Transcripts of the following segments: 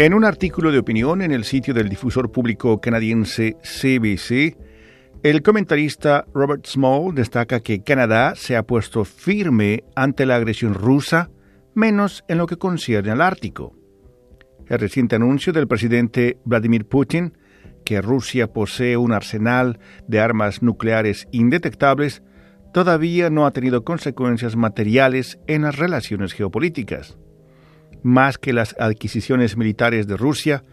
En un artículo de opinión en el sitio del difusor público canadiense CBC, el comentarista Robert Small destaca que Canadá se ha puesto firme ante la agresión rusa, menos en lo que concierne al Ártico. El reciente anuncio del presidente Vladimir Putin, que Rusia posee un arsenal de armas nucleares indetectables, todavía no ha tenido consecuencias materiales en las relaciones geopolíticas. Más que las adquisiciones militares de Rusia,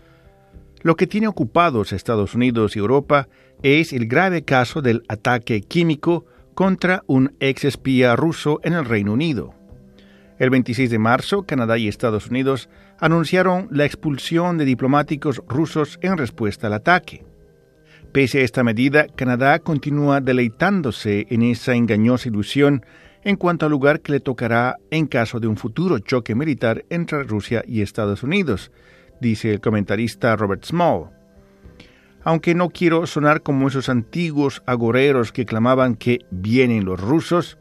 lo que tiene ocupados Estados Unidos y Europa es el grave caso del ataque químico contra un ex espía ruso en el Reino Unido. El 26 de marzo, Canadá y Estados Unidos anunciaron la expulsión de diplomáticos rusos en respuesta al ataque. Pese a esta medida, Canadá continúa deleitándose en esa engañosa ilusión en cuanto al lugar que le tocará en caso de un futuro choque militar entre Rusia y Estados Unidos, dice el comentarista Robert Small. Aunque no quiero sonar como esos antiguos agoreros que clamaban que vienen los rusos,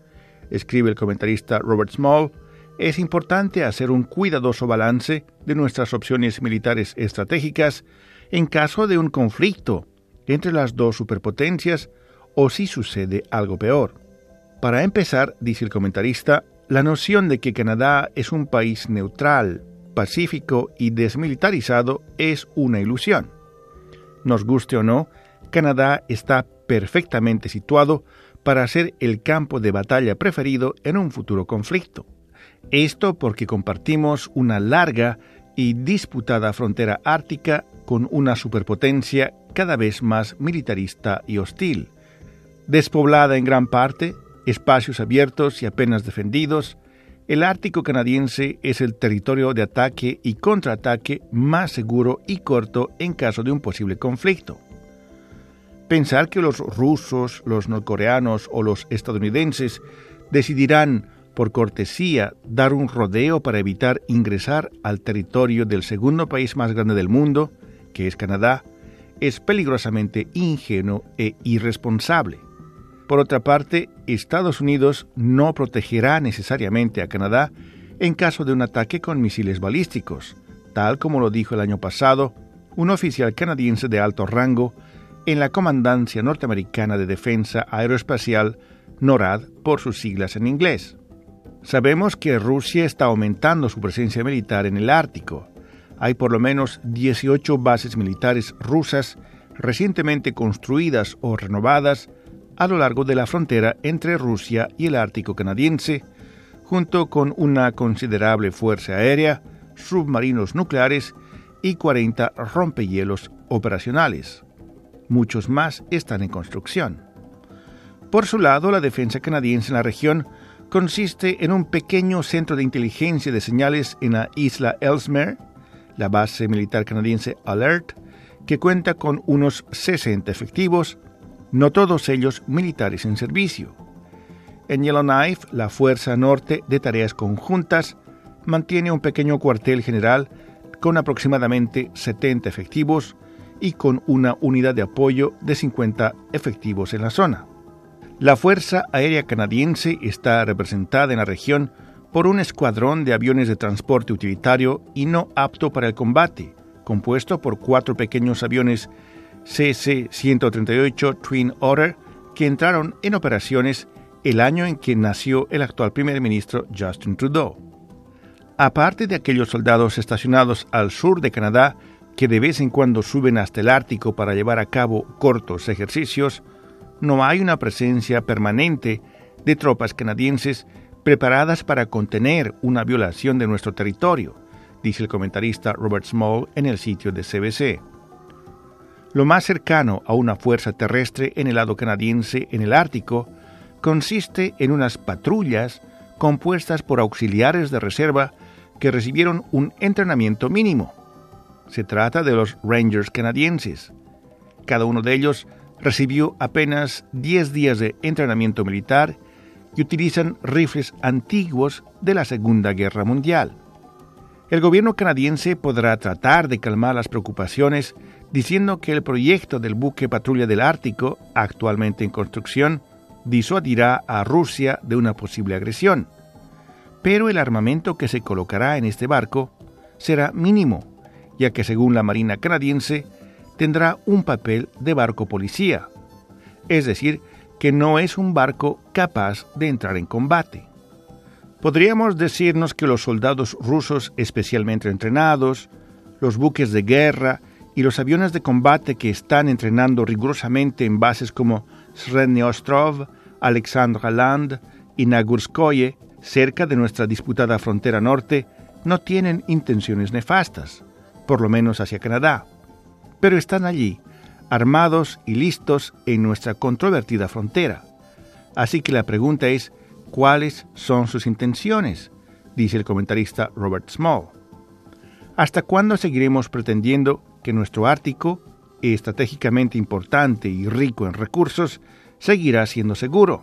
escribe el comentarista Robert Small, es importante hacer un cuidadoso balance de nuestras opciones militares estratégicas en caso de un conflicto entre las dos superpotencias o si sucede algo peor. Para empezar, dice el comentarista, la noción de que Canadá es un país neutral, pacífico y desmilitarizado es una ilusión. Nos guste o no, Canadá está perfectamente situado para ser el campo de batalla preferido en un futuro conflicto. Esto porque compartimos una larga y disputada frontera ártica con una superpotencia cada vez más militarista y hostil. Despoblada en gran parte, espacios abiertos y apenas defendidos, el Ártico canadiense es el territorio de ataque y contraataque más seguro y corto en caso de un posible conflicto. Pensar que los rusos, los norcoreanos o los estadounidenses decidirán por cortesía dar un rodeo para evitar ingresar al territorio del segundo país más grande del mundo, que es Canadá, es peligrosamente ingenuo e irresponsable. Por otra parte, Estados Unidos no protegerá necesariamente a Canadá en caso de un ataque con misiles balísticos, tal como lo dijo el año pasado un oficial canadiense de alto rango en la Comandancia Norteamericana de Defensa Aeroespacial, NORAD por sus siglas en inglés. Sabemos que Rusia está aumentando su presencia militar en el Ártico. Hay por lo menos 18 bases militares rusas recientemente construidas o renovadas a lo largo de la frontera entre Rusia y el Ártico canadiense, junto con una considerable fuerza aérea, submarinos nucleares y 40 rompehielos operacionales. Muchos más están en construcción. Por su lado, la defensa canadiense en la región consiste en un pequeño centro de inteligencia de señales en la isla Ellesmere, la base militar canadiense Alert, que cuenta con unos 60 efectivos, no todos ellos militares en servicio. En Yellowknife, la Fuerza Norte de Tareas Conjuntas mantiene un pequeño cuartel general con aproximadamente 70 efectivos y con una unidad de apoyo de 50 efectivos en la zona. La Fuerza Aérea Canadiense está representada en la región por un escuadrón de aviones de transporte utilitario y no apto para el combate, compuesto por cuatro pequeños aviones CC-138 Twin Otter que entraron en operaciones el año en que nació el actual primer ministro Justin Trudeau. Aparte de aquellos soldados estacionados al sur de Canadá que de vez en cuando suben hasta el Ártico para llevar a cabo cortos ejercicios, no hay una presencia permanente de tropas canadienses preparadas para contener una violación de nuestro territorio, dice el comentarista Robert Small en el sitio de CBC. Lo más cercano a una fuerza terrestre en el lado canadiense en el Ártico consiste en unas patrullas compuestas por auxiliares de reserva que recibieron un entrenamiento mínimo. Se trata de los Rangers canadienses. Cada uno de ellos recibió apenas 10 días de entrenamiento militar y utilizan rifles antiguos de la Segunda Guerra Mundial. El gobierno canadiense podrá tratar de calmar las preocupaciones diciendo que el proyecto del buque patrulla del Ártico, actualmente en construcción, disuadirá a Rusia de una posible agresión. Pero el armamento que se colocará en este barco será mínimo ya que según la Marina canadiense tendrá un papel de barco policía, es decir, que no es un barco capaz de entrar en combate. Podríamos decirnos que los soldados rusos especialmente entrenados, los buques de guerra y los aviones de combate que están entrenando rigurosamente en bases como Sredny Ostrov, Alexandra Land y Nagurskoye, cerca de nuestra disputada frontera norte, no tienen intenciones nefastas, por lo menos hacia Canadá, pero están allí, armados y listos en nuestra controvertida frontera. Así que la pregunta es, ¿cuáles son sus intenciones? dice el comentarista Robert Small. ¿Hasta cuándo seguiremos pretendiendo que nuestro Ártico, estratégicamente importante y rico en recursos, seguirá siendo seguro?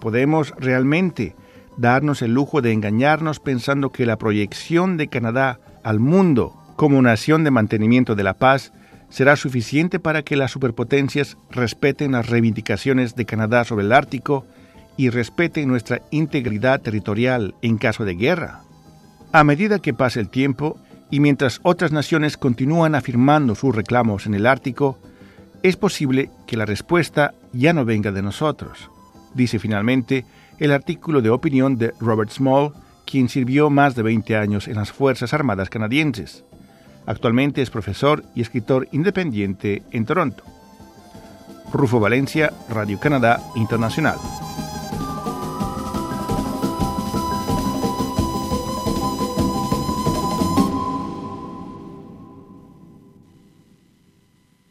¿Podemos realmente darnos el lujo de engañarnos pensando que la proyección de Canadá al mundo como nación de mantenimiento de la paz será suficiente para que las superpotencias respeten las reivindicaciones de Canadá sobre el Ártico y respeten nuestra integridad territorial en caso de guerra. A medida que pase el tiempo y mientras otras naciones continúan afirmando sus reclamos en el Ártico, es posible que la respuesta ya no venga de nosotros, dice finalmente el artículo de opinión de Robert Small, quien sirvió más de 20 años en las Fuerzas Armadas canadienses. Actualmente es profesor y escritor independiente en Toronto. Rufo Valencia, Radio Canadá Internacional.